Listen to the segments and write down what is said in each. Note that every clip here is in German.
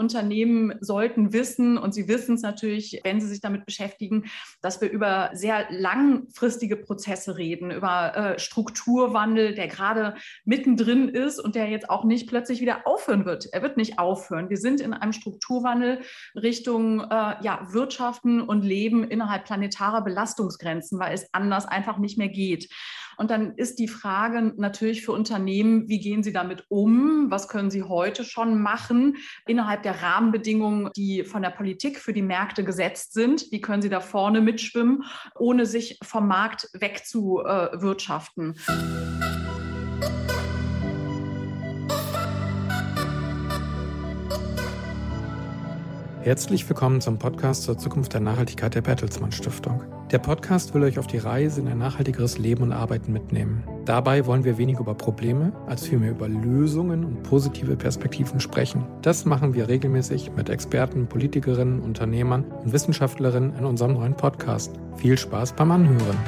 Unternehmen sollten wissen, und sie wissen es natürlich, wenn sie sich damit beschäftigen, dass wir über sehr langfristige Prozesse reden, über äh, Strukturwandel, der gerade mittendrin ist und der jetzt auch nicht plötzlich wieder aufhören wird. Er wird nicht aufhören. Wir sind in einem Strukturwandel Richtung äh, ja, Wirtschaften und Leben innerhalb planetarer Belastungsgrenzen, weil es anders einfach nicht mehr geht. Und dann ist die Frage natürlich für Unternehmen, wie gehen sie damit um? Was können sie heute schon machen innerhalb der Rahmenbedingungen, die von der Politik für die Märkte gesetzt sind? Wie können sie da vorne mitschwimmen, ohne sich vom Markt wegzuwirtschaften? Herzlich willkommen zum Podcast zur Zukunft der Nachhaltigkeit der Bertelsmann Stiftung. Der Podcast will euch auf die Reise in ein nachhaltigeres Leben und Arbeiten mitnehmen. Dabei wollen wir weniger über Probleme, als vielmehr über Lösungen und positive Perspektiven sprechen. Das machen wir regelmäßig mit Experten, Politikerinnen, Unternehmern und Wissenschaftlerinnen in unserem neuen Podcast. Viel Spaß beim Anhören.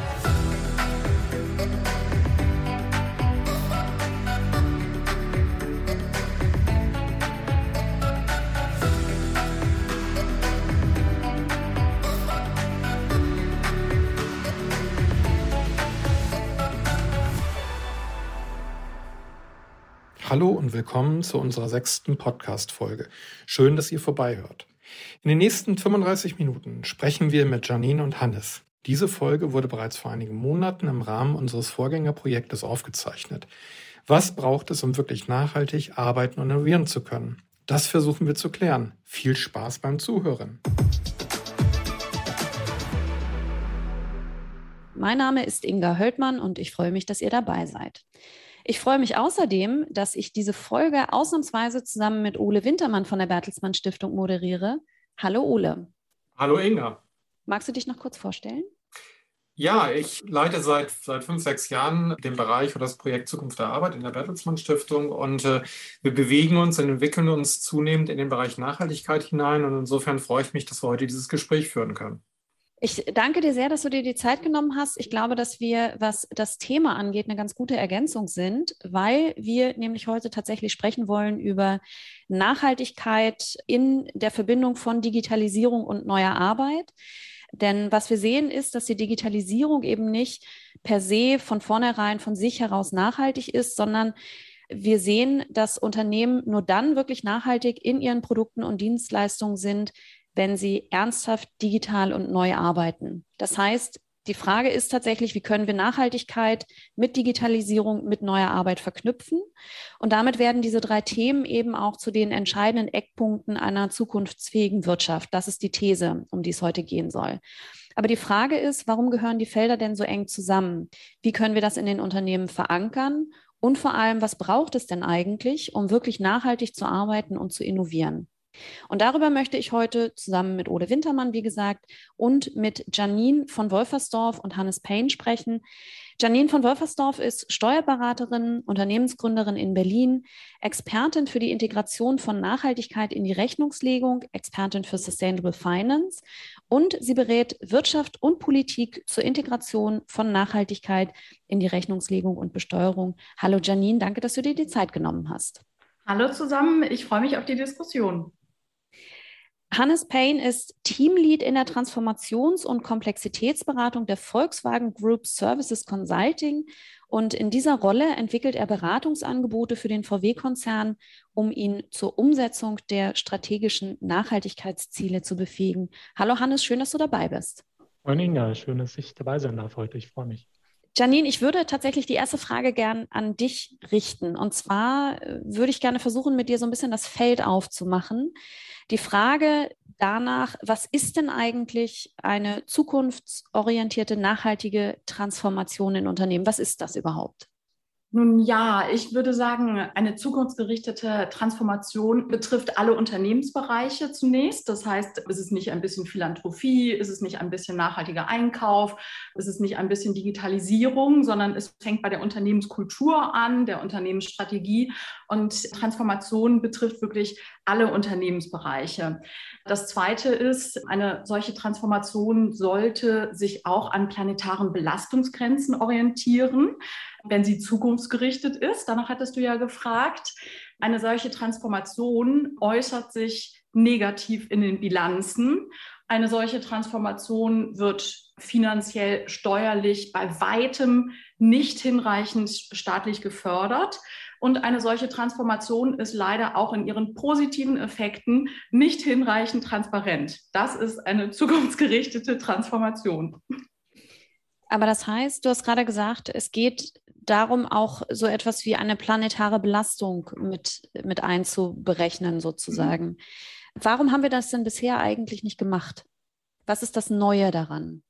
Hallo und willkommen zu unserer sechsten Podcast-Folge. Schön, dass ihr vorbeihört. In den nächsten 35 Minuten sprechen wir mit Janine und Hannes. Diese Folge wurde bereits vor einigen Monaten im Rahmen unseres Vorgängerprojektes aufgezeichnet. Was braucht es, um wirklich nachhaltig arbeiten und innovieren zu können? Das versuchen wir zu klären. Viel Spaß beim Zuhören. Mein Name ist Inga Höldmann und ich freue mich, dass ihr dabei seid. Ich freue mich außerdem, dass ich diese Folge ausnahmsweise zusammen mit Ole Wintermann von der Bertelsmann Stiftung moderiere. Hallo Ole. Hallo Inga. Magst du dich noch kurz vorstellen? Ja, ich leite seit, seit fünf, sechs Jahren den Bereich für das Projekt Zukunft der Arbeit in der Bertelsmann Stiftung und äh, wir bewegen uns und entwickeln uns zunehmend in den Bereich Nachhaltigkeit hinein und insofern freue ich mich, dass wir heute dieses Gespräch führen können. Ich danke dir sehr, dass du dir die Zeit genommen hast. Ich glaube, dass wir, was das Thema angeht, eine ganz gute Ergänzung sind, weil wir nämlich heute tatsächlich sprechen wollen über Nachhaltigkeit in der Verbindung von Digitalisierung und neuer Arbeit. Denn was wir sehen ist, dass die Digitalisierung eben nicht per se von vornherein von sich heraus nachhaltig ist, sondern wir sehen, dass Unternehmen nur dann wirklich nachhaltig in ihren Produkten und Dienstleistungen sind, wenn sie ernsthaft digital und neu arbeiten. Das heißt, die Frage ist tatsächlich, wie können wir Nachhaltigkeit mit Digitalisierung, mit neuer Arbeit verknüpfen? Und damit werden diese drei Themen eben auch zu den entscheidenden Eckpunkten einer zukunftsfähigen Wirtschaft. Das ist die These, um die es heute gehen soll. Aber die Frage ist, warum gehören die Felder denn so eng zusammen? Wie können wir das in den Unternehmen verankern? Und vor allem, was braucht es denn eigentlich, um wirklich nachhaltig zu arbeiten und zu innovieren? Und darüber möchte ich heute zusammen mit Ole Wintermann, wie gesagt, und mit Janine von Wolfersdorf und Hannes Payne sprechen. Janine von Wolfersdorf ist Steuerberaterin, Unternehmensgründerin in Berlin, Expertin für die Integration von Nachhaltigkeit in die Rechnungslegung, Expertin für Sustainable Finance und sie berät Wirtschaft und Politik zur Integration von Nachhaltigkeit in die Rechnungslegung und Besteuerung. Hallo Janine, danke, dass du dir die Zeit genommen hast. Hallo zusammen, ich freue mich auf die Diskussion. Hannes Payne ist Teamlead in der Transformations- und Komplexitätsberatung der Volkswagen Group Services Consulting. Und in dieser Rolle entwickelt er Beratungsangebote für den VW-Konzern, um ihn zur Umsetzung der strategischen Nachhaltigkeitsziele zu befähigen. Hallo Hannes, schön, dass du dabei bist. Moin Inga, schön, dass ich dabei sein darf heute. Ich freue mich. Janine, ich würde tatsächlich die erste Frage gern an dich richten. Und zwar äh, würde ich gerne versuchen, mit dir so ein bisschen das Feld aufzumachen. Die Frage danach, was ist denn eigentlich eine zukunftsorientierte, nachhaltige Transformation in Unternehmen? Was ist das überhaupt? Nun ja, ich würde sagen, eine zukunftsgerichtete Transformation betrifft alle Unternehmensbereiche zunächst. Das heißt, ist es nicht ein bisschen Philanthropie, ist es nicht ein bisschen nachhaltiger Einkauf, ist es nicht ein bisschen Digitalisierung, sondern es fängt bei der Unternehmenskultur an, der Unternehmensstrategie. Und Transformation betrifft wirklich alle Unternehmensbereiche. Das Zweite ist, eine solche Transformation sollte sich auch an planetaren Belastungsgrenzen orientieren wenn sie zukunftsgerichtet ist. Danach hattest du ja gefragt. Eine solche Transformation äußert sich negativ in den Bilanzen. Eine solche Transformation wird finanziell, steuerlich bei weitem nicht hinreichend staatlich gefördert. Und eine solche Transformation ist leider auch in ihren positiven Effekten nicht hinreichend transparent. Das ist eine zukunftsgerichtete Transformation. Aber das heißt, du hast gerade gesagt, es geht darum, auch so etwas wie eine planetare Belastung mit, mit einzuberechnen, sozusagen. Mhm. Warum haben wir das denn bisher eigentlich nicht gemacht? Was ist das Neue daran?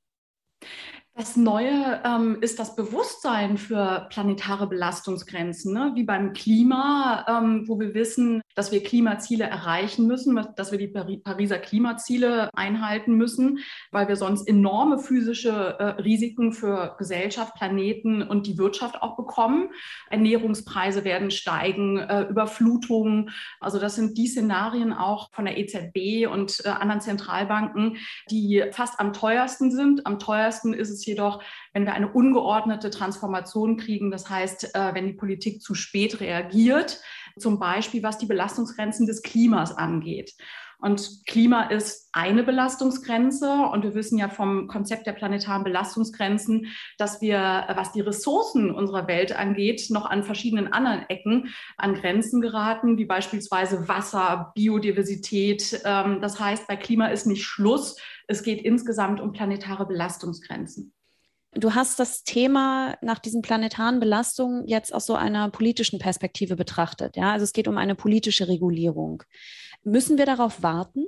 Das Neue ähm, ist das Bewusstsein für planetare Belastungsgrenzen, ne? wie beim Klima, ähm, wo wir wissen, dass wir Klimaziele erreichen müssen, dass wir die Pariser Klimaziele einhalten müssen, weil wir sonst enorme physische äh, Risiken für Gesellschaft, Planeten und die Wirtschaft auch bekommen. Ernährungspreise werden steigen, äh, Überflutungen. Also das sind die Szenarien auch von der EZB und äh, anderen Zentralbanken, die fast am teuersten sind. Am teuersten ist es jedoch, wenn wir eine ungeordnete Transformation kriegen, das heißt, äh, wenn die Politik zu spät reagiert, zum Beispiel was die Belastungsgrenzen des Klimas angeht. Und Klima ist eine Belastungsgrenze. Und wir wissen ja vom Konzept der planetaren Belastungsgrenzen, dass wir, was die Ressourcen unserer Welt angeht, noch an verschiedenen anderen Ecken an Grenzen geraten, wie beispielsweise Wasser, Biodiversität. Ähm, das heißt, bei Klima ist nicht Schluss. Es geht insgesamt um planetare Belastungsgrenzen. Du hast das Thema nach diesen planetaren Belastungen jetzt aus so einer politischen Perspektive betrachtet. Ja, also es geht um eine politische Regulierung. Müssen wir darauf warten?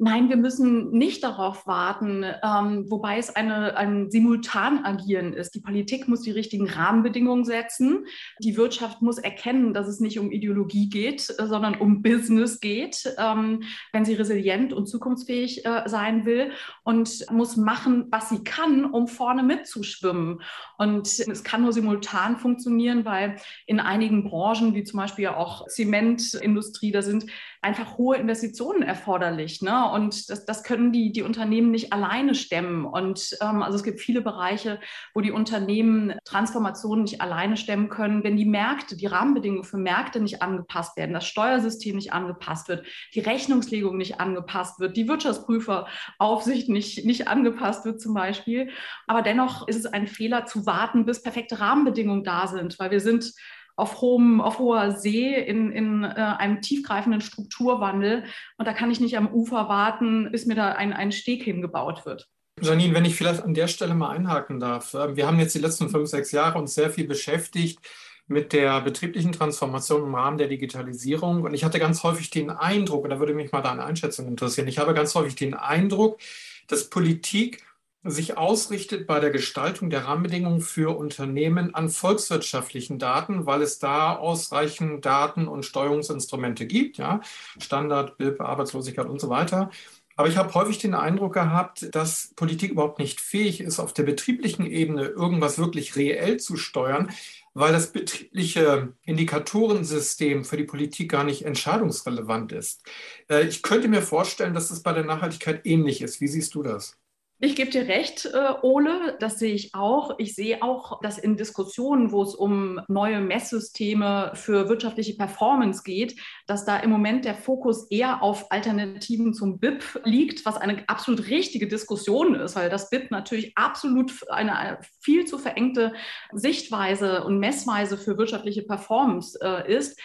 Nein, wir müssen nicht darauf warten, ähm, wobei es eine, ein Simultanagieren ist. Die Politik muss die richtigen Rahmenbedingungen setzen. Die Wirtschaft muss erkennen, dass es nicht um Ideologie geht, sondern um Business geht, ähm, wenn sie resilient und zukunftsfähig äh, sein will und muss machen, was sie kann, um vorne mitzuschwimmen. Und es kann nur simultan funktionieren, weil in einigen Branchen, wie zum Beispiel auch Zementindustrie, da sind einfach hohe Investitionen erforderlich. Ne? Und das, das können die, die Unternehmen nicht alleine stemmen. Und ähm, also es gibt viele Bereiche, wo die Unternehmen Transformationen nicht alleine stemmen können, wenn die Märkte, die Rahmenbedingungen für Märkte nicht angepasst werden, das Steuersystem nicht angepasst wird, die Rechnungslegung nicht angepasst wird, die Wirtschaftsprüferaufsicht nicht, nicht angepasst wird zum Beispiel. Aber dennoch ist es ein Fehler zu warten, bis perfekte Rahmenbedingungen da sind, weil wir sind auf, hohem, auf hoher See in, in äh, einem tiefgreifenden Strukturwandel. Und da kann ich nicht am Ufer warten, bis mir da ein, ein Steg hingebaut wird. Janine, wenn ich vielleicht an der Stelle mal einhaken darf. Ähm, wir haben jetzt die letzten fünf, sechs Jahre uns sehr viel beschäftigt mit der betrieblichen Transformation im Rahmen der Digitalisierung. Und ich hatte ganz häufig den Eindruck, und da würde mich mal deine Einschätzung interessieren, ich habe ganz häufig den Eindruck, dass Politik sich ausrichtet bei der Gestaltung der Rahmenbedingungen für Unternehmen an volkswirtschaftlichen Daten, weil es da ausreichend Daten und Steuerungsinstrumente gibt, ja, Standard, BIP, Arbeitslosigkeit und so weiter. Aber ich habe häufig den Eindruck gehabt, dass Politik überhaupt nicht fähig ist, auf der betrieblichen Ebene irgendwas wirklich reell zu steuern, weil das betriebliche Indikatorensystem für die Politik gar nicht entscheidungsrelevant ist. Äh, ich könnte mir vorstellen, dass es bei der Nachhaltigkeit ähnlich ist. Wie siehst du das? Ich gebe dir recht, äh, Ole, das sehe ich auch. Ich sehe auch, dass in Diskussionen, wo es um neue Messsysteme für wirtschaftliche Performance geht, dass da im Moment der Fokus eher auf Alternativen zum BIP liegt, was eine absolut richtige Diskussion ist, weil das BIP natürlich absolut eine viel zu verengte Sichtweise und Messweise für wirtschaftliche Performance äh, ist.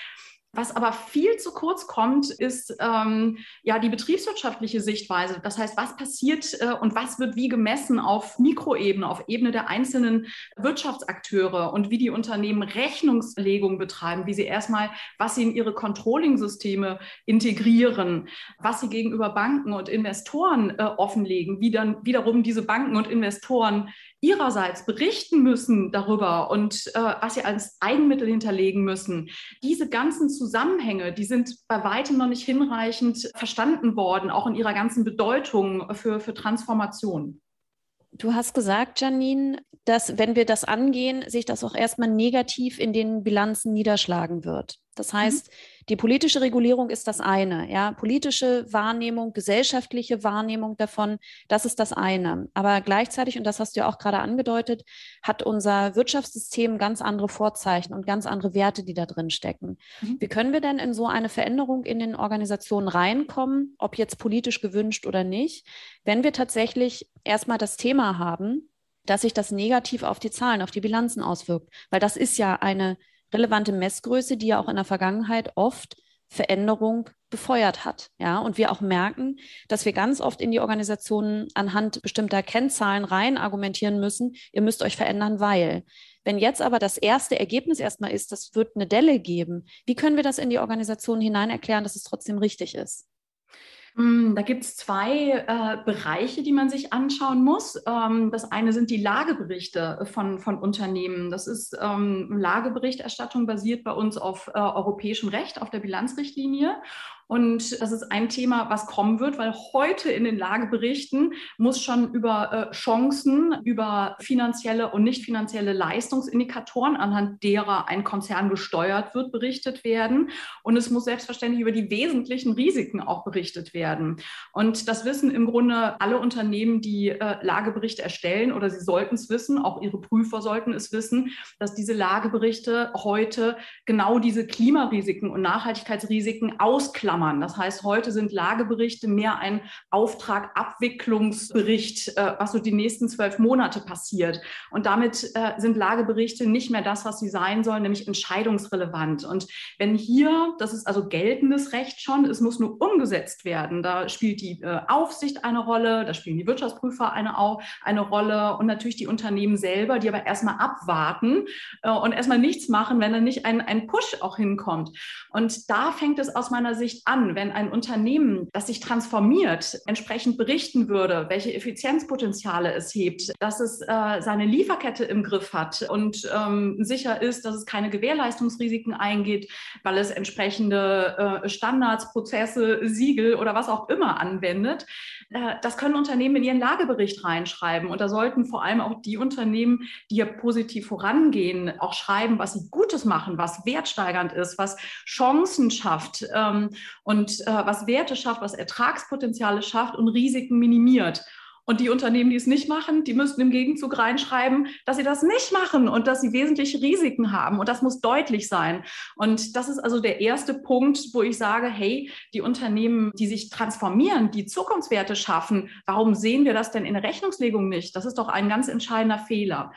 Was aber viel zu kurz kommt, ist ähm, ja die betriebswirtschaftliche Sichtweise. Das heißt, was passiert äh, und was wird wie gemessen auf Mikroebene, auf Ebene der einzelnen Wirtschaftsakteure und wie die Unternehmen Rechnungslegung betreiben, wie sie erstmal, was sie in ihre Controlling-Systeme integrieren, was sie gegenüber Banken und Investoren äh, offenlegen, wie dann wiederum diese Banken und Investoren ihrerseits berichten müssen darüber und äh, was sie als Eigenmittel hinterlegen müssen. Diese ganzen Zusammenhänge, die sind bei weitem noch nicht hinreichend verstanden worden, auch in ihrer ganzen Bedeutung für, für Transformation. Du hast gesagt, Janine, dass wenn wir das angehen, sich das auch erstmal negativ in den Bilanzen niederschlagen wird. Das heißt, mhm. die politische Regulierung ist das eine, ja, politische Wahrnehmung, gesellschaftliche Wahrnehmung davon, das ist das eine. Aber gleichzeitig, und das hast du ja auch gerade angedeutet, hat unser Wirtschaftssystem ganz andere Vorzeichen und ganz andere Werte, die da drin stecken. Mhm. Wie können wir denn in so eine Veränderung in den Organisationen reinkommen, ob jetzt politisch gewünscht oder nicht, wenn wir tatsächlich erstmal das Thema haben, dass sich das negativ auf die Zahlen, auf die Bilanzen auswirkt? Weil das ist ja eine relevante Messgröße, die ja auch in der Vergangenheit oft Veränderung befeuert hat. Ja, und wir auch merken, dass wir ganz oft in die Organisationen anhand bestimmter Kennzahlen rein argumentieren müssen, ihr müsst euch verändern, weil. Wenn jetzt aber das erste Ergebnis erstmal ist, das wird eine Delle geben, wie können wir das in die Organisation hinein erklären, dass es trotzdem richtig ist? Hm, da gibt es zwei äh, Bereiche, die man sich anschauen muss. Ähm, das eine sind die Lageberichte von, von Unternehmen. Das ist ähm, Lageberichterstattung basiert bei uns auf äh, europäischem Recht, auf der Bilanzrichtlinie. Und das ist ein Thema, was kommen wird, weil heute in den Lageberichten muss schon über äh, Chancen, über finanzielle und nicht finanzielle Leistungsindikatoren, anhand derer ein Konzern gesteuert wird, berichtet werden. Und es muss selbstverständlich über die wesentlichen Risiken auch berichtet werden. Und das wissen im Grunde alle Unternehmen, die äh, Lageberichte erstellen oder sie sollten es wissen, auch ihre Prüfer sollten es wissen, dass diese Lageberichte heute genau diese Klimarisiken und Nachhaltigkeitsrisiken ausklammern Klammern. Das heißt, heute sind Lageberichte mehr ein Auftragabwicklungsbericht, äh, was so die nächsten zwölf Monate passiert. Und damit äh, sind Lageberichte nicht mehr das, was sie sein sollen, nämlich entscheidungsrelevant. Und wenn hier, das ist also geltendes Recht schon, es muss nur umgesetzt werden, da spielt die äh, Aufsicht eine Rolle, da spielen die Wirtschaftsprüfer eine, eine Rolle und natürlich die Unternehmen selber, die aber erstmal abwarten und erstmal nichts machen, wenn dann nicht ein, ein Push auch hinkommt. Und da fängt es aus meiner Sicht an, wenn ein Unternehmen, das sich transformiert, entsprechend berichten würde, welche Effizienzpotenziale es hebt, dass es äh, seine Lieferkette im Griff hat und ähm, sicher ist, dass es keine Gewährleistungsrisiken eingeht, weil es entsprechende äh, Standards, Prozesse, Siegel oder was auch immer anwendet. Äh, das können Unternehmen in ihren Lagebericht reinschreiben. Und da sollten vor allem auch die Unternehmen, die hier positiv vorangehen, auch schreiben, was sie Gutes machen, was wertsteigernd ist, was Chancen schafft. Ähm, und äh, was Werte schafft, was Ertragspotenziale schafft und Risiken minimiert. Und die Unternehmen, die es nicht machen, die müssten im Gegenzug reinschreiben, dass sie das nicht machen und dass sie wesentliche Risiken haben. Und das muss deutlich sein. Und das ist also der erste Punkt, wo ich sage, hey, die Unternehmen, die sich transformieren, die Zukunftswerte schaffen, warum sehen wir das denn in Rechnungslegung nicht? Das ist doch ein ganz entscheidender Fehler.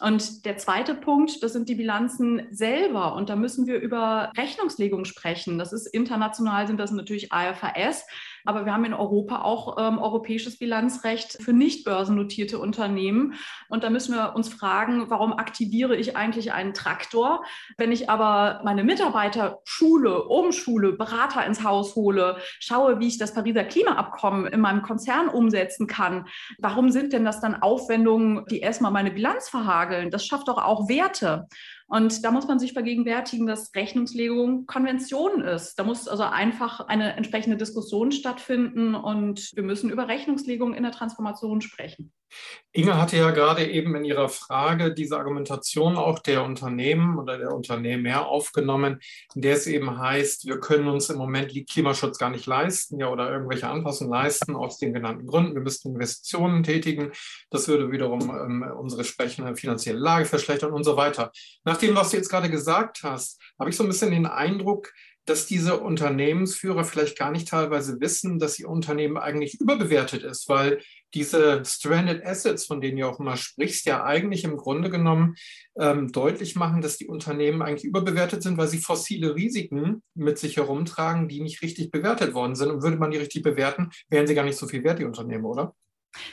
Und der zweite Punkt, das sind die Bilanzen selber. Und da müssen wir über Rechnungslegung sprechen. Das ist international, sind das natürlich AFAS. Aber wir haben in Europa auch ähm, europäisches Bilanzrecht für nicht börsennotierte Unternehmen. Und da müssen wir uns fragen, warum aktiviere ich eigentlich einen Traktor, wenn ich aber meine Mitarbeiter schule, umschule, Berater ins Haus hole, schaue, wie ich das Pariser Klimaabkommen in meinem Konzern umsetzen kann. Warum sind denn das dann Aufwendungen, die erstmal meine Bilanz verhageln? Das schafft doch auch Werte. Und da muss man sich vergegenwärtigen, dass Rechnungslegung Konvention ist. Da muss also einfach eine entsprechende Diskussion stattfinden und wir müssen über Rechnungslegung in der Transformation sprechen. Inge hatte ja gerade eben in ihrer Frage diese Argumentation auch der Unternehmen oder der Unternehmer aufgenommen, in der es eben heißt, wir können uns im Moment Klimaschutz gar nicht leisten ja, oder irgendwelche Anpassungen leisten aus den genannten Gründen. Wir müssten Investitionen tätigen. Das würde wiederum ähm, unsere entsprechende finanzielle Lage verschlechtern und so weiter. Nach dem, was du jetzt gerade gesagt hast, habe ich so ein bisschen den Eindruck, dass diese Unternehmensführer vielleicht gar nicht teilweise wissen, dass ihr Unternehmen eigentlich überbewertet ist, weil diese Stranded Assets, von denen du auch immer sprichst, ja eigentlich im Grunde genommen ähm, deutlich machen, dass die Unternehmen eigentlich überbewertet sind, weil sie fossile Risiken mit sich herumtragen, die nicht richtig bewertet worden sind. Und würde man die richtig bewerten, wären sie gar nicht so viel wert, die Unternehmen, oder?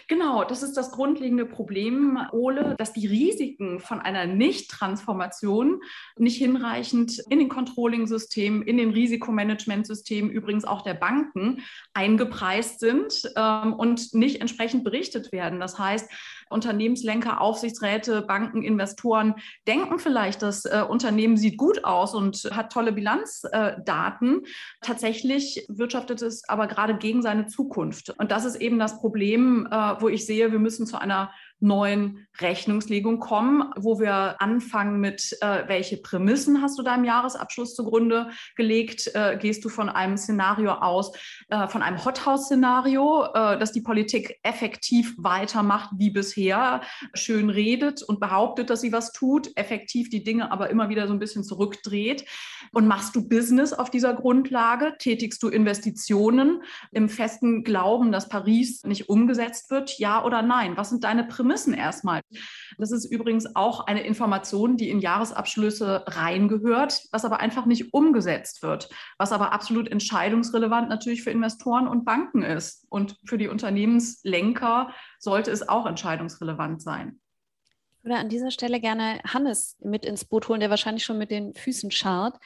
Genau, das ist das grundlegende Problem, Ole, dass die Risiken von einer Nicht-Transformation nicht hinreichend in den Controlling-Systemen, in den Risikomanagementsystemen, übrigens auch der Banken, eingepreist sind ähm, und nicht entsprechend berichtet werden. Das heißt, Unternehmenslenker, Aufsichtsräte, Banken, Investoren denken vielleicht, das äh, Unternehmen sieht gut aus und hat tolle Bilanzdaten. Tatsächlich wirtschaftet es aber gerade gegen seine Zukunft. Und das ist eben das Problem, äh, wo ich sehe, wir müssen zu einer neuen Rechnungslegung kommen, wo wir anfangen mit, äh, welche Prämissen hast du deinem Jahresabschluss zugrunde gelegt? Äh, gehst du von einem Szenario aus, äh, von einem Hothouse-Szenario, äh, dass die Politik effektiv weitermacht wie bisher, schön redet und behauptet, dass sie was tut, effektiv die Dinge aber immer wieder so ein bisschen zurückdreht? Und machst du Business auf dieser Grundlage? Tätigst du Investitionen im festen Glauben, dass Paris nicht umgesetzt wird? Ja oder nein? Was sind deine Prämissen erstmal? Das ist übrigens auch eine Information, die in Jahresabschlüsse reingehört, was aber einfach nicht umgesetzt wird, was aber absolut entscheidungsrelevant natürlich für Investoren und Banken ist. Und für die Unternehmenslenker sollte es auch entscheidungsrelevant sein. Ich würde an dieser Stelle gerne Hannes mit ins Boot holen, der wahrscheinlich schon mit den Füßen scharrt.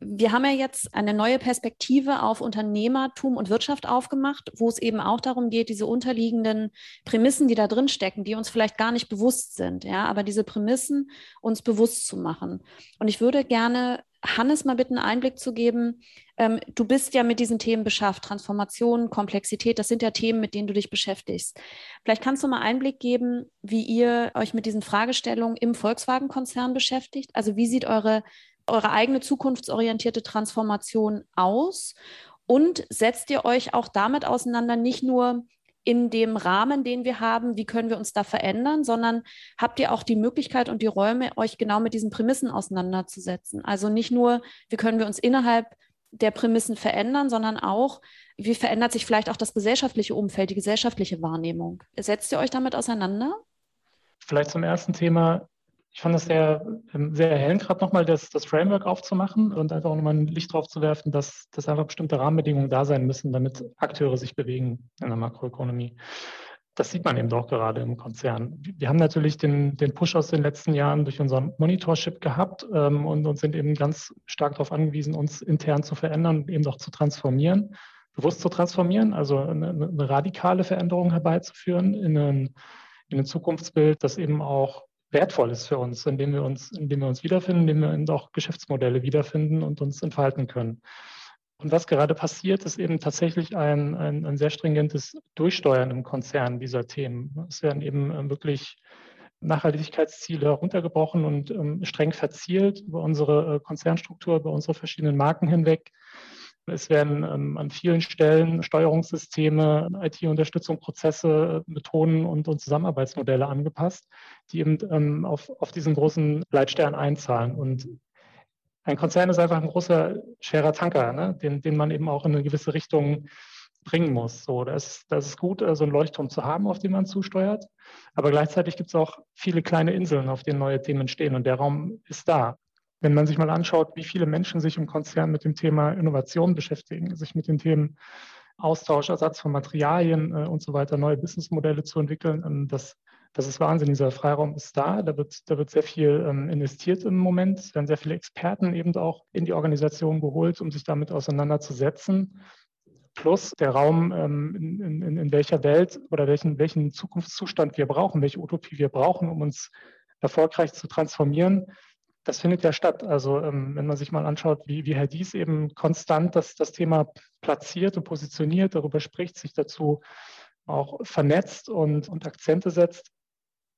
Wir haben ja jetzt eine neue Perspektive auf Unternehmertum und Wirtschaft aufgemacht, wo es eben auch darum geht, diese unterliegenden Prämissen, die da drin stecken, die uns vielleicht gar nicht bewusst sind, ja, aber diese Prämissen uns bewusst zu machen. Und ich würde gerne Hannes mal bitten, Einblick zu geben. Ähm, du bist ja mit diesen Themen beschafft, Transformation, Komplexität, das sind ja Themen, mit denen du dich beschäftigst. Vielleicht kannst du mal Einblick geben, wie ihr euch mit diesen Fragestellungen im Volkswagen-Konzern beschäftigt. Also wie sieht eure eure eigene zukunftsorientierte Transformation aus? Und setzt ihr euch auch damit auseinander, nicht nur in dem Rahmen, den wir haben, wie können wir uns da verändern, sondern habt ihr auch die Möglichkeit und die Räume, euch genau mit diesen Prämissen auseinanderzusetzen? Also nicht nur, wie können wir uns innerhalb der Prämissen verändern, sondern auch, wie verändert sich vielleicht auch das gesellschaftliche Umfeld, die gesellschaftliche Wahrnehmung? Setzt ihr euch damit auseinander? Vielleicht zum ersten Thema ich fand es sehr, ähm, sehr erhellend, gerade nochmal das, das Framework aufzumachen und einfach nochmal ein Licht drauf zu werfen, dass, dass einfach bestimmte Rahmenbedingungen da sein müssen, damit Akteure sich bewegen in der Makroökonomie. Das sieht man eben doch gerade im Konzern. Wir haben natürlich den, den Push aus den letzten Jahren durch unser Monitorship gehabt ähm, und, und sind eben ganz stark darauf angewiesen, uns intern zu verändern eben auch zu transformieren, bewusst zu transformieren, also eine, eine radikale Veränderung herbeizuführen in ein, in ein Zukunftsbild, das eben auch wertvoll ist für uns, indem wir uns, indem wir uns wiederfinden, indem wir auch Geschäftsmodelle wiederfinden und uns entfalten können. Und was gerade passiert, ist eben tatsächlich ein, ein, ein sehr stringentes Durchsteuern im Konzern dieser Themen. Es werden eben äh, wirklich Nachhaltigkeitsziele heruntergebrochen und ähm, streng verzielt über unsere äh, Konzernstruktur, über unsere verschiedenen Marken hinweg. Es werden ähm, an vielen Stellen Steuerungssysteme, IT-Unterstützung, Prozesse, Methoden und, und, Zusammenarbeitsmodelle angepasst, die eben ähm, auf, auf diesen großen Leitstern einzahlen. Und ein Konzern ist einfach ein großer, schwerer Tanker, ne? den, den man eben auch in eine gewisse Richtung bringen muss. So, das, das ist gut, so einen Leuchtturm zu haben, auf den man zusteuert. Aber gleichzeitig gibt es auch viele kleine Inseln, auf denen neue Themen entstehen. Und der Raum ist da. Wenn man sich mal anschaut, wie viele Menschen sich im Konzern mit dem Thema Innovation beschäftigen, sich mit den Themen Austausch, Ersatz von Materialien äh, und so weiter, neue Businessmodelle zu entwickeln, ähm, das, das ist Wahnsinn. Dieser Freiraum ist da. Da wird, da wird sehr viel ähm, investiert im Moment. Es werden sehr viele Experten eben auch in die Organisation geholt, um sich damit auseinanderzusetzen. Plus der Raum, ähm, in, in, in welcher Welt oder welchen, welchen Zukunftszustand wir brauchen, welche Utopie wir brauchen, um uns erfolgreich zu transformieren das findet ja statt. Also ähm, wenn man sich mal anschaut, wie, wie Herr Dies eben konstant das, das Thema platziert und positioniert, darüber spricht, sich dazu auch vernetzt und, und Akzente setzt,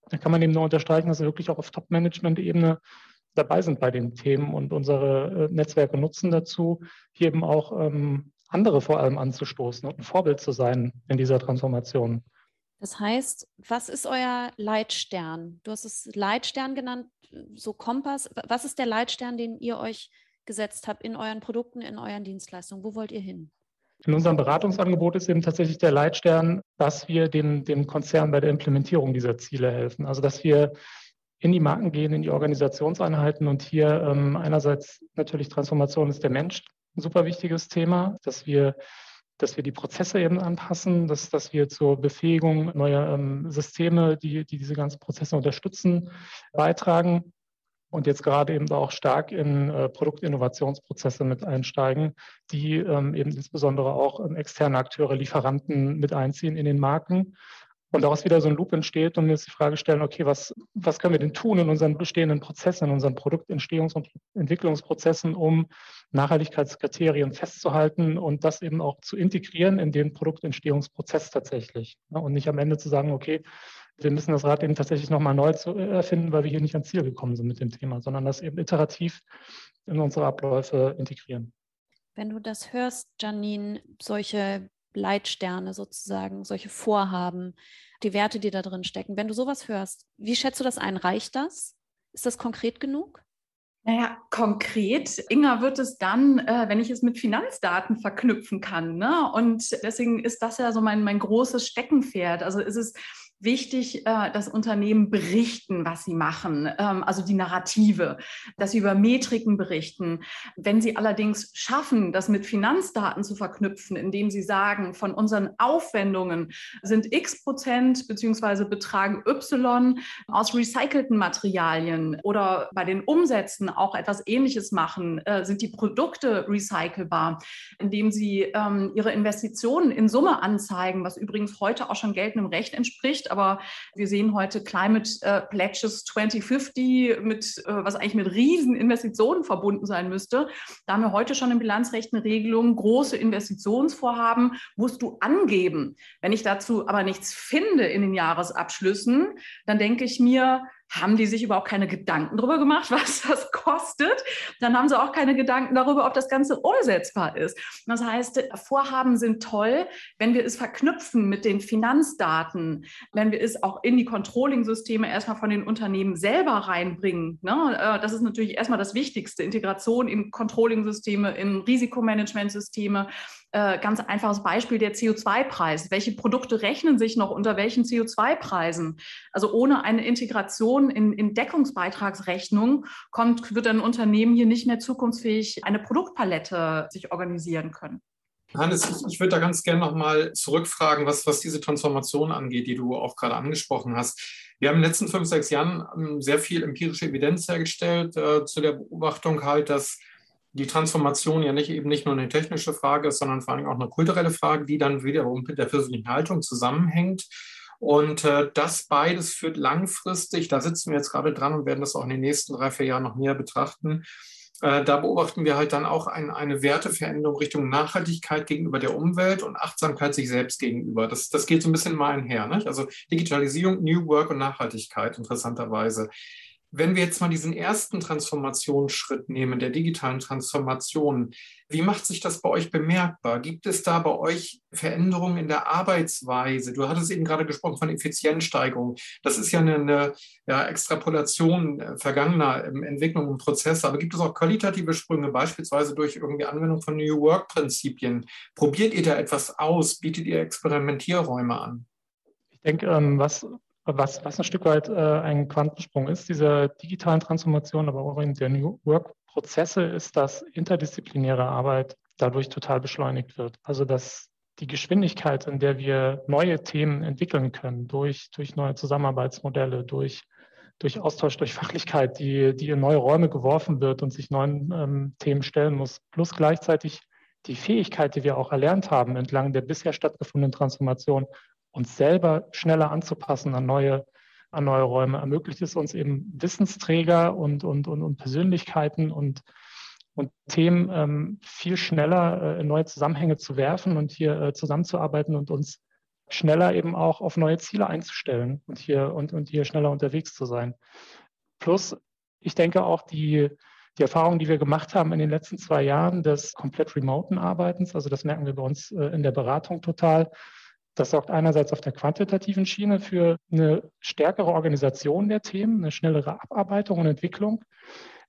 dann kann man eben nur unterstreichen, dass wir wirklich auch auf Top-Management-Ebene dabei sind bei den Themen und unsere äh, Netzwerke nutzen dazu, hier eben auch ähm, andere vor allem anzustoßen und ein Vorbild zu sein in dieser Transformation. Das heißt, was ist euer Leitstern? Du hast es Leitstern genannt, so Kompass. Was ist der Leitstern, den ihr euch gesetzt habt in euren Produkten, in euren Dienstleistungen? Wo wollt ihr hin? In unserem Beratungsangebot ist eben tatsächlich der Leitstern, dass wir dem, dem Konzern bei der Implementierung dieser Ziele helfen. Also dass wir in die Marken gehen, in die Organisationseinheiten und hier ähm, einerseits natürlich Transformation ist der Mensch ein super wichtiges Thema, dass wir dass wir die Prozesse eben anpassen, dass, dass wir zur Befähigung neuer ähm, Systeme, die, die diese ganzen Prozesse unterstützen, beitragen und jetzt gerade eben auch stark in äh, Produktinnovationsprozesse mit einsteigen, die ähm, eben insbesondere auch ähm, externe Akteure, Lieferanten mit einziehen in den Marken und daraus wieder so ein Loop entsteht und wir uns die Frage stellen, okay, was, was können wir denn tun in unseren bestehenden Prozessen, in unseren Produktentstehungs- und Entwicklungsprozessen, um Nachhaltigkeitskriterien festzuhalten und das eben auch zu integrieren in den Produktentstehungsprozess tatsächlich. Ne? Und nicht am Ende zu sagen, okay, wir müssen das Rad eben tatsächlich nochmal neu zu erfinden, weil wir hier nicht ans Ziel gekommen sind mit dem Thema, sondern das eben iterativ in unsere Abläufe integrieren. Wenn du das hörst, Janine, solche Leitsterne sozusagen, solche Vorhaben, die Werte, die da drin stecken, wenn du sowas hörst, wie schätzt du das ein? Reicht das? Ist das konkret genug? Naja, konkret, Inga, wird es dann, äh, wenn ich es mit Finanzdaten verknüpfen kann. Ne? Und deswegen ist das ja so mein, mein großes Steckenpferd. Also ist es wichtig, äh, dass Unternehmen berichten, was sie machen, ähm, also die Narrative, dass sie über Metriken berichten. Wenn sie allerdings schaffen, das mit Finanzdaten zu verknüpfen, indem sie sagen, von unseren Aufwendungen sind x Prozent beziehungsweise betragen y aus recycelten Materialien oder bei den Umsätzen auch etwas Ähnliches machen, äh, sind die Produkte recycelbar, indem sie ähm, ihre Investitionen in Summe anzeigen, was übrigens heute auch schon geltendem Recht entspricht aber wir sehen heute Climate äh, Pledges 2050 mit, äh, was eigentlich mit riesen Investitionen verbunden sein müsste. Da haben wir heute schon in Bilanzrecht eine Regelung, große Investitionsvorhaben musst du angeben. Wenn ich dazu aber nichts finde in den Jahresabschlüssen, dann denke ich mir, haben die sich überhaupt keine Gedanken darüber gemacht, was das kostet. Dann haben sie auch keine Gedanken darüber, ob das Ganze umsetzbar ist. Das heißt, Vorhaben sind toll, wenn wir es verknüpfen mit den Finanzdaten, wenn wir es auch in die Controlling-Systeme erstmal von den Unternehmen selber reinbringen. Ne? Äh, das ist natürlich erstmal das Wichtigste. Integration in Controlling-Systeme, in Risikomanagement-Systeme. Äh, ganz einfaches Beispiel der CO2-Preis. Welche Produkte rechnen sich noch unter welchen CO2-Preisen? Also ohne eine Integration in, in Deckungsbeitragsrechnung kommt, wird ein Unternehmen hier nicht mehr zukunftsfähig eine Produktpalette sich organisieren können. Hannes, ich, würde da ganz gerne nochmal zurückfragen, was, was diese Transformation angeht, die du auch gerade angesprochen hast. Wir haben in den letzten fünf, sechs Jahren ähm, sehr viel empirische Evidenz hergestellt äh, zu der Beobachtung halt, dass die Transformation ja nicht eben nicht nur eine technische Frage ist, sondern vor allem auch eine kulturelle Frage, die dann wiederum mit der persönlichen Haltung zusammenhängt. Und äh, das beides führt langfristig, da sitzen wir jetzt gerade dran und werden das auch in den nächsten drei, vier Jahren noch näher betrachten. Äh, da beobachten wir halt dann auch ein, eine Werteveränderung Richtung Nachhaltigkeit gegenüber der Umwelt und Achtsamkeit sich selbst gegenüber. Das, das geht so ein bisschen mal einher. Nicht? Also Digitalisierung, New Work und Nachhaltigkeit, interessanterweise. Wenn wir jetzt mal diesen ersten Transformationsschritt nehmen, der digitalen Transformation, wie macht sich das bei euch bemerkbar? Gibt es da bei euch Veränderungen in der Arbeitsweise? Du hattest eben gerade gesprochen von Effizienzsteigerung. Das ist ja eine, eine ja, Extrapolation äh, vergangener ähm, Entwicklungen und Prozesse. Aber gibt es auch qualitative Sprünge, beispielsweise durch irgendwie Anwendung von New Work-Prinzipien? Probiert ihr da etwas aus? Bietet ihr Experimentierräume an? Ich denke, ähm, was was, was ein Stück weit äh, ein Quantensprung ist, dieser digitalen Transformation, aber auch in der New Work-Prozesse, ist, dass interdisziplinäre Arbeit dadurch total beschleunigt wird. Also dass die Geschwindigkeit, in der wir neue Themen entwickeln können, durch, durch neue Zusammenarbeitsmodelle, durch, durch Austausch, durch Fachlichkeit, die, die in neue Räume geworfen wird und sich neuen ähm, Themen stellen muss, plus gleichzeitig die Fähigkeit, die wir auch erlernt haben entlang der bisher stattgefundenen Transformation, uns selber schneller anzupassen an neue, an neue Räume, ermöglicht es uns eben Wissensträger und, und, und, und Persönlichkeiten und, und Themen ähm, viel schneller äh, in neue Zusammenhänge zu werfen und hier äh, zusammenzuarbeiten und uns schneller eben auch auf neue Ziele einzustellen und hier, und, und hier schneller unterwegs zu sein. Plus, ich denke auch die, die Erfahrung, die wir gemacht haben in den letzten zwei Jahren des komplett remoten Arbeitens, also das merken wir bei uns äh, in der Beratung total, das sorgt einerseits auf der quantitativen Schiene für eine stärkere Organisation der Themen, eine schnellere Abarbeitung und Entwicklung,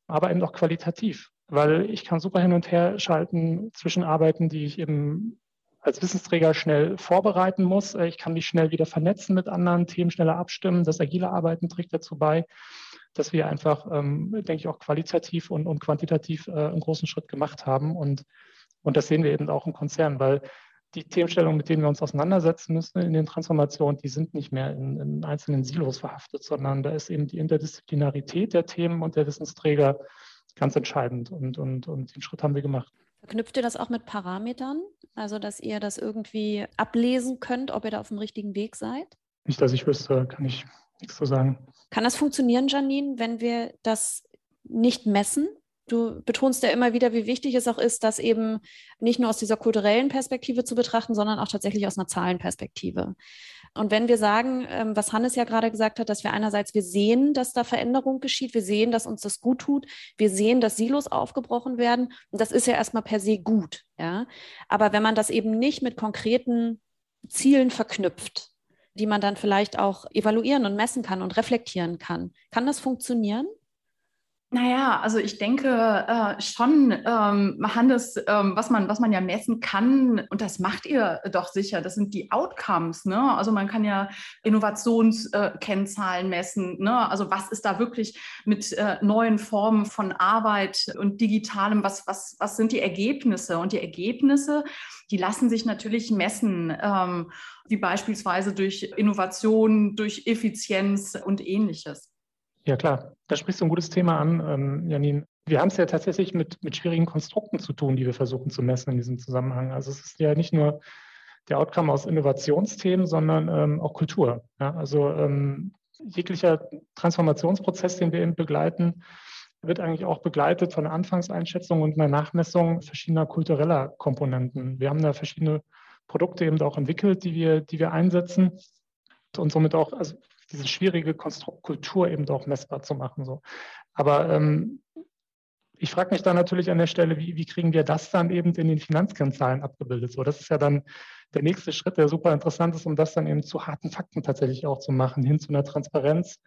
aber eben auch qualitativ, weil ich kann super hin und her schalten zwischen Arbeiten, die ich eben als Wissensträger schnell vorbereiten muss. Ich kann mich schnell wieder vernetzen mit anderen Themen, schneller abstimmen. Das agile Arbeiten trägt dazu bei, dass wir einfach, ähm, denke ich, auch qualitativ und, und quantitativ äh, einen großen Schritt gemacht haben. Und, und das sehen wir eben auch im Konzern, weil die Themenstellungen, mit denen wir uns auseinandersetzen müssen in den Transformationen, die sind nicht mehr in, in, einzelnen Silos verhaftet, sondern da ist eben die Interdisziplinarität der Themen und der Wissensträger ganz entscheidend. Und, und, und den Schritt haben wir gemacht. Verknüpft ihr das auch mit Parametern? Also, dass ihr das irgendwie ablesen könnt, ob ihr da auf dem richtigen Weg seid? Nicht, dass ich wüsste, kann ich nichts zu sagen. Kann das funktionieren, Janine, wenn wir das nicht messen? Du betonst ja immer wieder, wie wichtig es auch ist, das eben nicht nur aus dieser kulturellen Perspektive zu betrachten, sondern auch tatsächlich aus einer Zahlenperspektive. Und wenn wir sagen, ähm, was Hannes ja gerade gesagt hat, dass wir einerseits, wir sehen, dass da Veränderung geschieht, wir sehen, dass uns das gut tut, wir sehen, dass Silos aufgebrochen werden, und das ist ja erstmal per se gut, ja. Aber wenn man das eben nicht mit konkreten Zielen verknüpft, die man dann vielleicht auch evaluieren und messen kann und reflektieren kann, kann das funktionieren? Naja, also ich denke äh, schon, ähm, Hannes, ähm, was, man, was man ja messen kann, und das macht ihr doch sicher, das sind die Outcomes. Ne? Also man kann ja Innovationskennzahlen äh, messen. Ne? Also was ist da wirklich mit äh, neuen Formen von Arbeit und Digitalem, was, was, was sind die Ergebnisse? Und die Ergebnisse, die lassen sich natürlich messen, ähm, wie beispielsweise durch Innovation, durch Effizienz und ähnliches. Ja, klar. Da sprichst du ein gutes Thema an, ähm, Janine. Wir haben es ja tatsächlich mit, mit schwierigen Konstrukten zu tun, die wir versuchen zu messen in diesem Zusammenhang. Also es ist ja nicht nur der Outcome aus Innovationsthemen, sondern ähm, auch Kultur. Ja? Also ähm, jeglicher Transformationsprozess, den wir eben begleiten, wird eigentlich auch begleitet von einer Anfangseinschätzung und einer Nachmessung verschiedener kultureller Komponenten. Wir haben da verschiedene Produkte eben auch entwickelt, die wir, die wir einsetzen und somit auch also diese schwierige Konstrukt Kultur eben auch messbar zu machen. So. Aber ähm, ich frage mich dann natürlich an der Stelle, wie, wie, kriegen wir das dann eben in den Finanzkennzahlen abgebildet? So, das ist ja dann der nächste Schritt, der super interessant ist, um das dann eben zu harten Fakten tatsächlich auch zu machen, hin zu einer Transparenz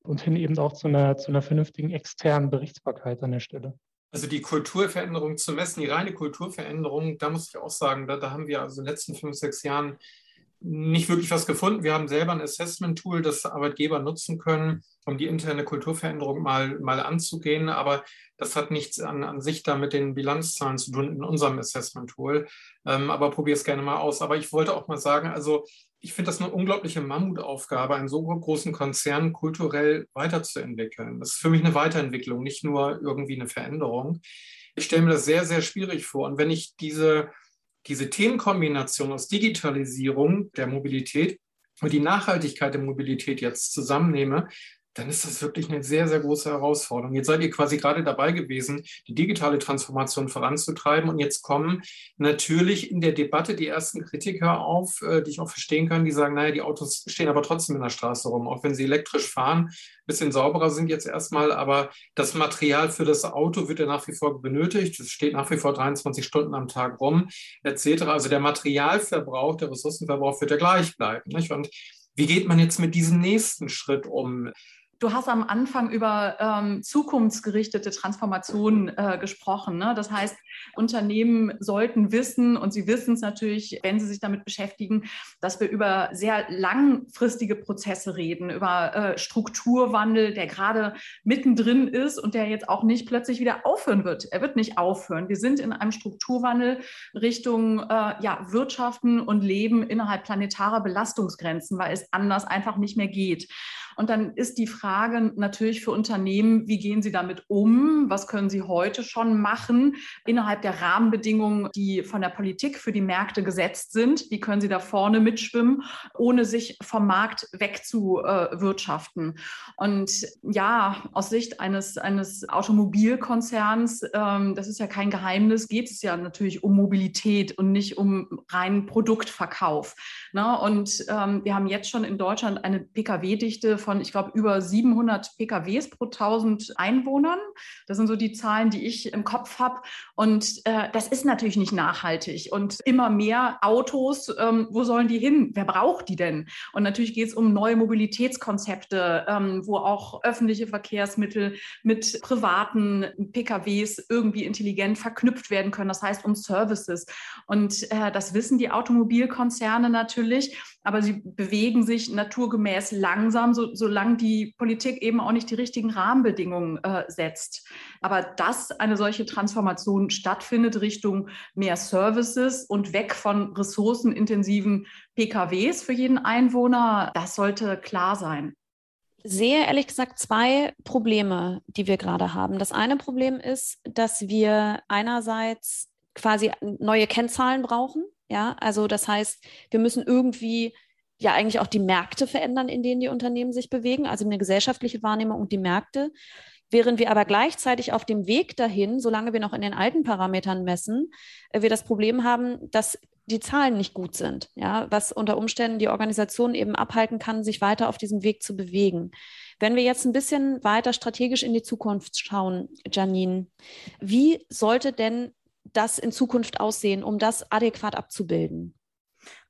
und hin eben auch zu einer, zu einer vernünftigen externen Berichtsbarkeit an der Stelle. Also die Kulturveränderung zu messen, die reine Kulturveränderung, da muss ich auch sagen, da, da haben wir also in den letzten fünf, sechs Jahren nicht wirklich was gefunden. Wir haben selber ein Assessment-Tool, das Arbeitgeber nutzen können, um die interne Kulturveränderung mal, mal anzugehen. Aber das hat nichts an, an sich da mit den Bilanzzahlen zu tun in unserem Assessment-Tool. Ähm, aber probier es gerne mal aus. Aber ich wollte auch mal sagen, also ich finde das eine unglaubliche Mammutaufgabe, einen so großen Konzern kulturell weiterzuentwickeln. Das ist für mich eine Weiterentwicklung, nicht nur irgendwie eine Veränderung. Ich stelle mir das sehr, sehr schwierig vor. Und wenn ich diese diese Themenkombination aus Digitalisierung der Mobilität und die Nachhaltigkeit der Mobilität jetzt zusammennehme, dann ist das wirklich eine sehr, sehr große Herausforderung. Jetzt seid ihr quasi gerade dabei gewesen, die digitale Transformation voranzutreiben. Und jetzt kommen natürlich in der Debatte die ersten Kritiker auf, äh, die ich auch verstehen kann, die sagen, naja, die Autos stehen aber trotzdem in der Straße rum, auch wenn sie elektrisch fahren, ein bisschen sauberer sind jetzt erstmal. Aber das Material für das Auto wird ja nach wie vor benötigt. Es steht nach wie vor 23 Stunden am Tag rum, etc. Also der Materialverbrauch, der Ressourcenverbrauch wird ja gleich bleiben. Nicht? Und wie geht man jetzt mit diesem nächsten Schritt um? Du hast am Anfang über ähm, zukunftsgerichtete Transformation äh, gesprochen. Ne? Das heißt, Unternehmen sollten wissen, und sie wissen es natürlich, wenn sie sich damit beschäftigen, dass wir über sehr langfristige Prozesse reden, über äh, Strukturwandel, der gerade mittendrin ist und der jetzt auch nicht plötzlich wieder aufhören wird. Er wird nicht aufhören. Wir sind in einem Strukturwandel Richtung äh, ja, Wirtschaften und Leben innerhalb planetarer Belastungsgrenzen, weil es anders einfach nicht mehr geht. Und dann ist die Frage natürlich für Unternehmen, wie gehen sie damit um? Was können sie heute schon machen innerhalb der Rahmenbedingungen, die von der Politik für die Märkte gesetzt sind? Wie können sie da vorne mitschwimmen, ohne sich vom Markt wegzuwirtschaften? Und ja, aus Sicht eines, eines Automobilkonzerns, ähm, das ist ja kein Geheimnis, geht es ja natürlich um Mobilität und nicht um reinen Produktverkauf. Ne? Und ähm, wir haben jetzt schon in Deutschland eine Pkw-Dichte von, ich glaube, über 700 PKWs pro 1000 Einwohnern. Das sind so die Zahlen, die ich im Kopf habe. Und äh, das ist natürlich nicht nachhaltig. Und immer mehr Autos, ähm, wo sollen die hin? Wer braucht die denn? Und natürlich geht es um neue Mobilitätskonzepte, ähm, wo auch öffentliche Verkehrsmittel mit privaten PKWs irgendwie intelligent verknüpft werden können. Das heißt um Services. Und äh, das wissen die Automobilkonzerne natürlich aber sie bewegen sich naturgemäß langsam, so, solange die Politik eben auch nicht die richtigen Rahmenbedingungen äh, setzt. Aber dass eine solche Transformation stattfindet Richtung mehr Services und weg von ressourcenintensiven PKWs für jeden Einwohner, das sollte klar sein sehe ehrlich gesagt zwei Probleme, die wir gerade haben. Das eine Problem ist, dass wir einerseits quasi neue Kennzahlen brauchen. Ja, also das heißt, wir müssen irgendwie ja eigentlich auch die Märkte verändern, in denen die Unternehmen sich bewegen, also eine gesellschaftliche Wahrnehmung und die Märkte. Während wir aber gleichzeitig auf dem Weg dahin, solange wir noch in den alten Parametern messen, äh, wir das Problem haben, dass die Zahlen nicht gut sind, ja, was unter Umständen die Organisation eben abhalten kann, sich weiter auf diesem Weg zu bewegen. Wenn wir jetzt ein bisschen weiter strategisch in die Zukunft schauen, Janine, wie sollte denn das in Zukunft aussehen, um das adäquat abzubilden?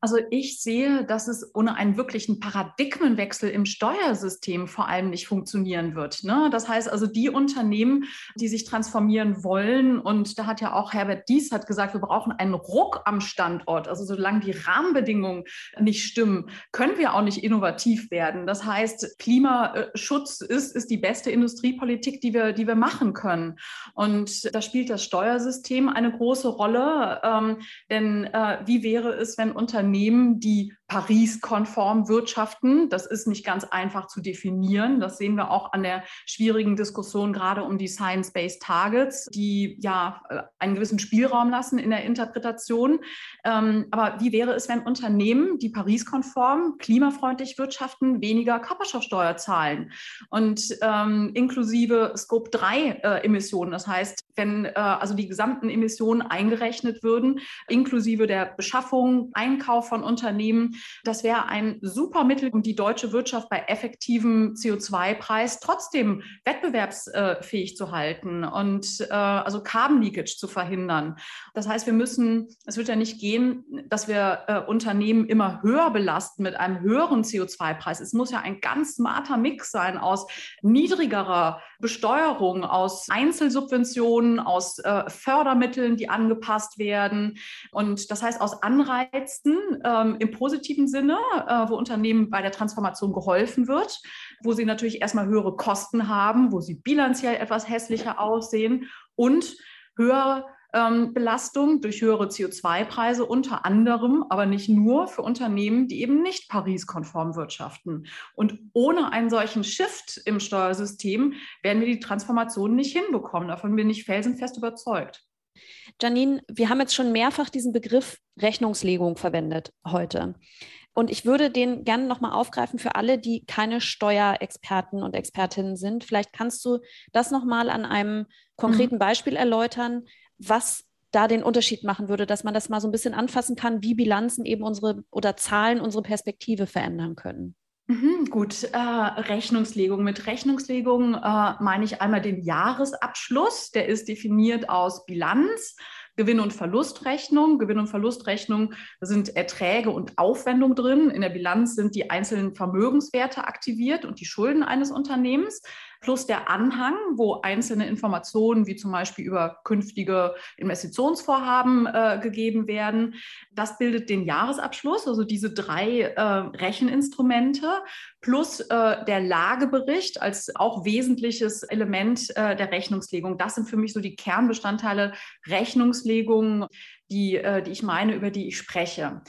Also ich sehe, dass es ohne einen wirklichen Paradigmenwechsel im Steuersystem vor allem nicht funktionieren wird. Ne? Das heißt also, die Unternehmen, die sich transformieren wollen, und da hat ja auch Herbert Dies hat gesagt, wir brauchen einen Ruck am Standort. Also solange die Rahmenbedingungen nicht stimmen, können wir auch nicht innovativ werden. Das heißt, Klimaschutz ist, ist die beste Industriepolitik, die wir, die wir machen können. Und da spielt das Steuersystem eine große Rolle. Ähm, denn äh, wie wäre es, wenn Unternehmen, die Paris-konform wirtschaften. Das ist nicht ganz einfach zu definieren. Das sehen wir auch an der schwierigen Diskussion gerade um die Science-Based Targets, die ja äh, einen gewissen Spielraum lassen in der Interpretation. Ähm, aber wie wäre es, wenn Unternehmen, die Paris-konform, klimafreundlich wirtschaften, weniger Körperschaftssteuer zahlen und ähm, inklusive Scope 3 äh, Emissionen? Das heißt, wenn äh, also die gesamten Emissionen eingerechnet würden, inklusive der Beschaffung, Einkauf von Unternehmen, das wäre ein super Mittel, um die deutsche Wirtschaft bei effektivem CO2-Preis trotzdem wettbewerbsfähig zu halten und äh, also Carbon Leakage zu verhindern. Das heißt, wir müssen, es wird ja nicht gehen, dass wir äh, Unternehmen immer höher belasten mit einem höheren CO2-Preis. Es muss ja ein ganz smarter Mix sein aus niedrigerer Besteuerung, aus Einzelsubventionen, aus äh, Fördermitteln, die angepasst werden. Und das heißt, aus Anreizen ähm, im positiven Sinne, äh, wo Unternehmen bei der Transformation geholfen wird, wo sie natürlich erstmal höhere Kosten haben, wo sie bilanziell etwas hässlicher aussehen und höhere ähm, Belastung durch höhere CO2-Preise unter anderem, aber nicht nur für Unternehmen, die eben nicht Paris-konform wirtschaften. Und ohne einen solchen Shift im Steuersystem werden wir die Transformation nicht hinbekommen. Davon bin ich felsenfest überzeugt. Janine, wir haben jetzt schon mehrfach diesen Begriff Rechnungslegung verwendet heute. Und ich würde den gerne nochmal aufgreifen für alle, die keine Steuerexperten und Expertinnen sind. Vielleicht kannst du das nochmal an einem konkreten mhm. Beispiel erläutern, was da den Unterschied machen würde, dass man das mal so ein bisschen anfassen kann, wie Bilanzen eben unsere oder Zahlen unsere Perspektive verändern können. Mhm, gut, äh, Rechnungslegung. Mit Rechnungslegung äh, meine ich einmal den Jahresabschluss. Der ist definiert aus Bilanz, Gewinn- und Verlustrechnung. Gewinn- und Verlustrechnung sind Erträge und Aufwendungen drin. In der Bilanz sind die einzelnen Vermögenswerte aktiviert und die Schulden eines Unternehmens plus der Anhang, wo einzelne Informationen wie zum Beispiel über künftige Investitionsvorhaben äh, gegeben werden. Das bildet den Jahresabschluss, also diese drei äh, Recheninstrumente plus äh, der Lagebericht als auch wesentliches Element äh, der Rechnungslegung. Das sind für mich so die Kernbestandteile Rechnungslegung, die, äh, die ich meine, über die ich spreche.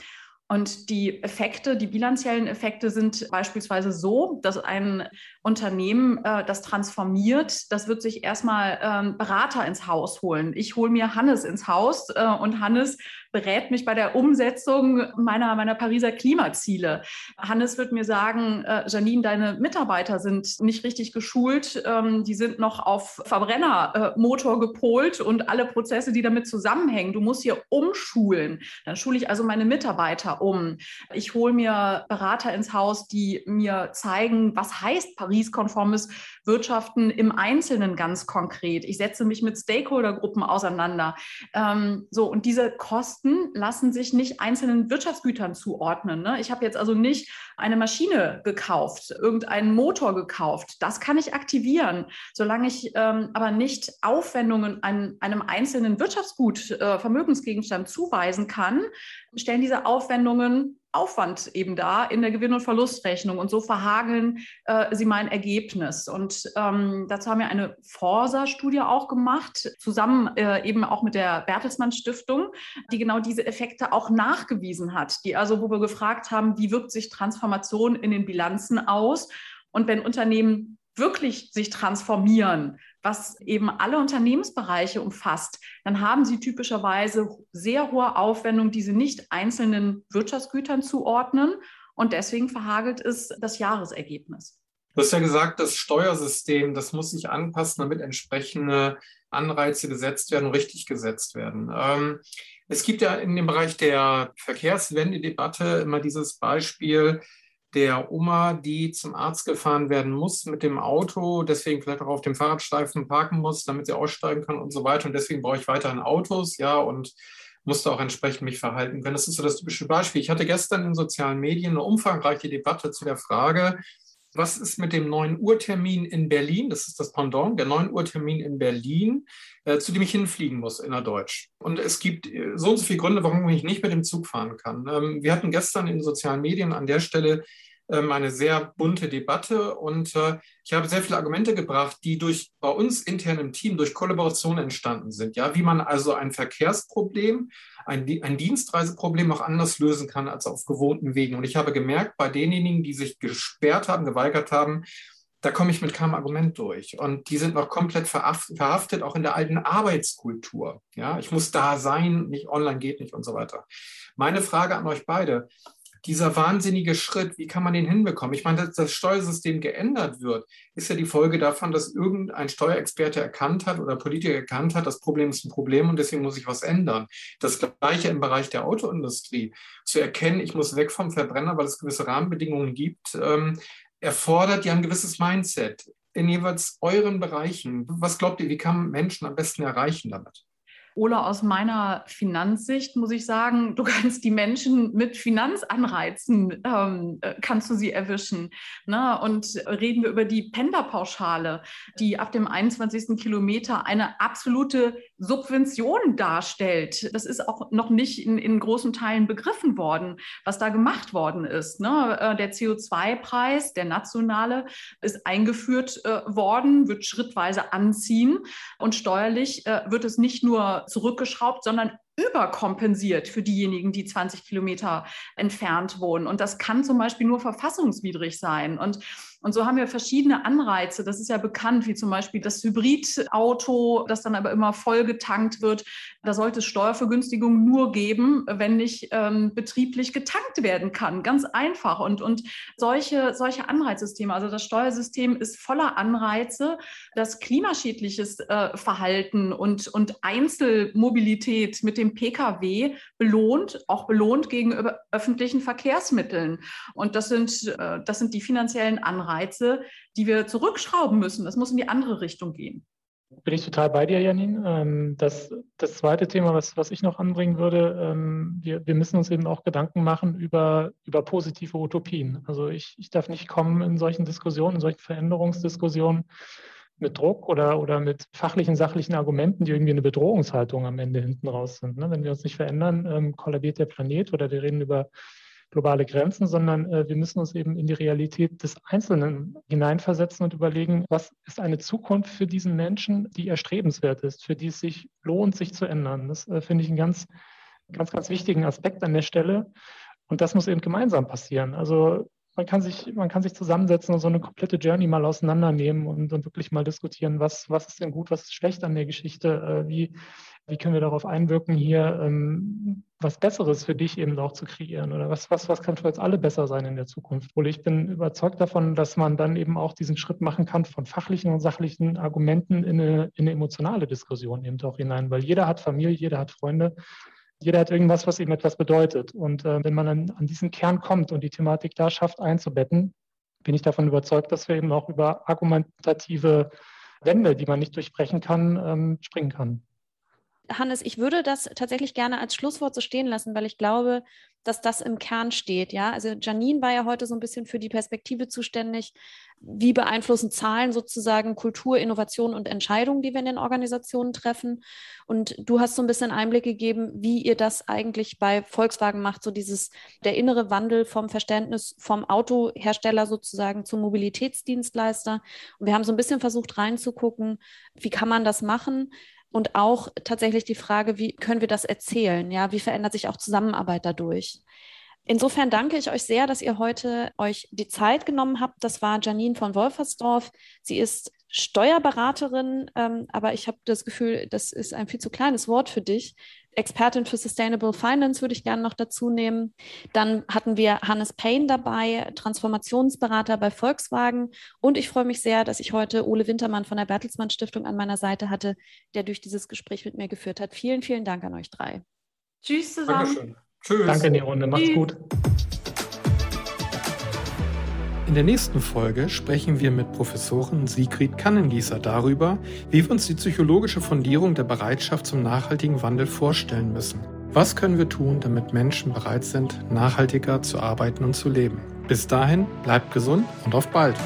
Und die Effekte, die bilanziellen Effekte sind beispielsweise so, dass ein Unternehmen äh, das transformiert, das wird sich erstmal ähm, Berater ins Haus holen. Ich hole mir Hannes ins Haus äh, und Hannes berät mich bei der Umsetzung meiner, meiner Pariser Klimaziele. Hannes wird mir sagen, äh, Janine, deine Mitarbeiter sind nicht richtig geschult, ähm, die sind noch auf Verbrennermotor gepolt und alle Prozesse, die damit zusammenhängen. Du musst hier umschulen. Dann schule ich also meine Mitarbeiter um. Ich hole mir Berater ins Haus, die mir zeigen, was heißt Paris Paris-konformes Wirtschaften im Einzelnen ganz konkret. Ich setze mich mit Stakeholdergruppen auseinander. Ähm, so, und diese Kosten lassen sich nicht einzelnen Wirtschaftsgütern zuordnen. Ne? Ich habe jetzt also nicht eine Maschine gekauft, irgendeinen Motor gekauft. Das kann ich aktivieren, solange ich ähm, aber nicht Aufwendungen an einem einzelnen Wirtschaftsgut, äh, Vermögensgegenstand zuweisen kann, stellen diese Aufwendungen Aufwand eben da in der Gewinn- und Verlustrechnung und so verhageln äh, sie mein Ergebnis. Und ähm, dazu haben wir eine Forsa-Studie auch gemacht, zusammen äh, eben auch mit der Bertelsmann Stiftung, die genau diese Effekte auch nachgewiesen hat. Die also, wo wir gefragt haben, wie wirkt sich Transformation in den Bilanzen aus? Und wenn Unternehmen wirklich sich transformieren, was eben alle Unternehmensbereiche umfasst, dann haben sie typischerweise sehr hohe Aufwendungen, die sie nicht einzelnen Wirtschaftsgütern zuordnen. Und deswegen verhagelt es das Jahresergebnis. Du hast ja gesagt, das Steuersystem, das muss sich anpassen, damit entsprechende Anreize gesetzt werden, richtig gesetzt werden. Ähm, es gibt ja in dem Bereich der Verkehrswende-Debatte immer dieses Beispiel der Oma, die zum Arzt gefahren werden muss mit dem Auto, deswegen vielleicht auch auf dem Fahrradstreifen parken muss, damit sie aussteigen kann und so weiter. Und deswegen brauche ich weiterhin Autos, ja, und musste auch entsprechend mich verhalten können. Das ist so das typische Beispiel. Ich hatte gestern in sozialen Medien eine umfangreiche Debatte zu der Frage, was ist mit dem 9 Uhr Termin in Berlin? Das ist das Pendant, der 9 Uhr Termin in Berlin, äh, zu dem ich hinfliegen muss in der Deutsch. Und es gibt äh, so und so viele Gründe, warum ich nicht mit dem Zug fahren kann. Ähm, wir hatten gestern in sozialen Medien an der Stelle eine sehr bunte Debatte und äh, ich habe sehr viele Argumente gebracht, die durch bei uns intern im Team durch Kollaboration entstanden sind. Ja, wie man also ein Verkehrsproblem, ein, ein Dienstreiseproblem auch anders lösen kann als auf gewohnten Wegen. Und ich habe gemerkt, bei denjenigen, die sich gesperrt haben, geweigert haben, da komme ich mit keinem Argument durch. Und die sind noch komplett verhaftet, auch in der alten Arbeitskultur. Ja, ich muss da sein, nicht online geht nicht und so weiter. Meine Frage an euch beide dieser wahnsinnige Schritt, wie kann man den hinbekommen? Ich meine, dass das Steuersystem geändert wird, ist ja die Folge davon, dass irgendein Steuerexperte erkannt hat oder Politiker erkannt hat, das Problem ist ein Problem und deswegen muss ich was ändern. Das gleiche im Bereich der Autoindustrie. Zu erkennen, ich muss weg vom Verbrenner, weil es gewisse Rahmenbedingungen gibt, ähm, erfordert ja ein gewisses Mindset in jeweils euren Bereichen. Was glaubt ihr, wie kann man Menschen am besten erreichen damit? Ola, aus meiner Finanzsicht muss ich sagen, du kannst die Menschen mit Finanzanreizen, ähm, äh, kannst du sie erwischen. Ne? Und reden wir über die Penderpauschale, die ab dem 21. Kilometer eine absolute Subvention darstellt. Das ist auch noch nicht in, in großen Teilen begriffen worden, was da gemacht worden ist. Ne? Äh, der CO2-Preis, der nationale, ist eingeführt äh, worden, wird schrittweise anziehen und steuerlich äh, wird es nicht nur zurückgeschraubt, sondern überkompensiert für diejenigen, die 20 Kilometer entfernt wohnen. Und das kann zum Beispiel nur verfassungswidrig sein. Und und so haben wir verschiedene Anreize. Das ist ja bekannt, wie zum Beispiel das Hybridauto, das dann aber immer voll getankt wird. Da sollte es Steuervergünstigung nur geben, wenn nicht ähm, betrieblich getankt werden kann. Ganz einfach. Und, und solche, solche Anreizsysteme, also das Steuersystem ist voller Anreize, das klimaschädliches äh, Verhalten und, und Einzelmobilität mit dem Pkw belohnt, auch belohnt gegenüber öffentlichen Verkehrsmitteln. Und das sind, äh, das sind die finanziellen Anreize. Anreize, die wir zurückschrauben müssen. Das muss in die andere Richtung gehen. Bin ich total bei dir, Janine. Ähm, das, das zweite Thema, was, was ich noch anbringen würde, ähm, wir, wir müssen uns eben auch Gedanken machen über, über positive Utopien. Also ich, ich darf nicht kommen in solchen Diskussionen, in solchen Veränderungsdiskussionen mit Druck oder, oder mit fachlichen, sachlichen Argumenten, die irgendwie eine Bedrohungshaltung am Ende hinten raus sind. Ne? Wenn wir uns nicht verändern, ähm, kollabiert der Planet oder wir reden über globale Grenzen, sondern äh, wir müssen uns eben in die Realität des Einzelnen hineinversetzen und überlegen, was ist eine Zukunft für diesen Menschen, die erstrebenswert ist, für die es sich lohnt, sich zu ändern. Das äh, finde ich einen ganz, ganz, ganz wichtigen Aspekt an der Stelle. Und das muss eben gemeinsam passieren. Also man kann sich, man kann sich zusammensetzen und so eine komplette Journey mal auseinandernehmen und, und wirklich mal diskutieren, was, was ist denn gut, was ist schlecht an der Geschichte, äh, wie, wie können wir darauf einwirken, hier ähm, was Besseres für dich eben auch zu kreieren oder was, was, was kann für uns alle besser sein in der Zukunft. Und ich bin überzeugt davon, dass man dann eben auch diesen Schritt machen kann von fachlichen und sachlichen Argumenten in eine, in eine emotionale Diskussion eben auch hinein, weil jeder hat Familie, jeder hat Freunde, jeder hat irgendwas, was ihm etwas bedeutet. Und äh, wenn man an, an diesen Kern kommt und die Thematik da schafft einzubetten, bin ich davon überzeugt, dass wir eben auch über argumentative Wände, die man nicht durchbrechen kann, ähm, springen kann. Hannes, ich würde das tatsächlich gerne als Schlusswort so stehen lassen, weil ich glaube, dass das im Kern steht. Ja, also Janine war ja heute so ein bisschen für die Perspektive zuständig. Wie beeinflussen Zahlen sozusagen Kultur, Innovation und Entscheidungen, die wir in den Organisationen treffen? Und du hast so ein bisschen Einblick gegeben, wie ihr das eigentlich bei Volkswagen macht, so dieses, der innere Wandel vom Verständnis vom Autohersteller sozusagen zum Mobilitätsdienstleister. Und wir haben so ein bisschen versucht reinzugucken, wie kann man das machen? Und auch tatsächlich die Frage, wie können wir das erzählen? Ja, wie verändert sich auch Zusammenarbeit dadurch? Insofern danke ich euch sehr, dass ihr heute euch die Zeit genommen habt. Das war Janine von Wolfersdorf. Sie ist Steuerberaterin, ähm, aber ich habe das Gefühl, das ist ein viel zu kleines Wort für dich. Expertin für Sustainable Finance würde ich gerne noch dazu nehmen. Dann hatten wir Hannes Payne dabei, Transformationsberater bei Volkswagen. Und ich freue mich sehr, dass ich heute Ole Wintermann von der Bertelsmann Stiftung an meiner Seite hatte, der durch dieses Gespräch mit mir geführt hat. Vielen, vielen Dank an euch drei. Tschüss zusammen. Dankeschön. Tschüss. Danke in die Runde. Macht's Tschüss. gut. In der nächsten Folge sprechen wir mit Professorin Sigrid Kannengießer darüber, wie wir uns die psychologische Fundierung der Bereitschaft zum nachhaltigen Wandel vorstellen müssen. Was können wir tun, damit Menschen bereit sind, nachhaltiger zu arbeiten und zu leben? Bis dahin, bleibt gesund und auf bald!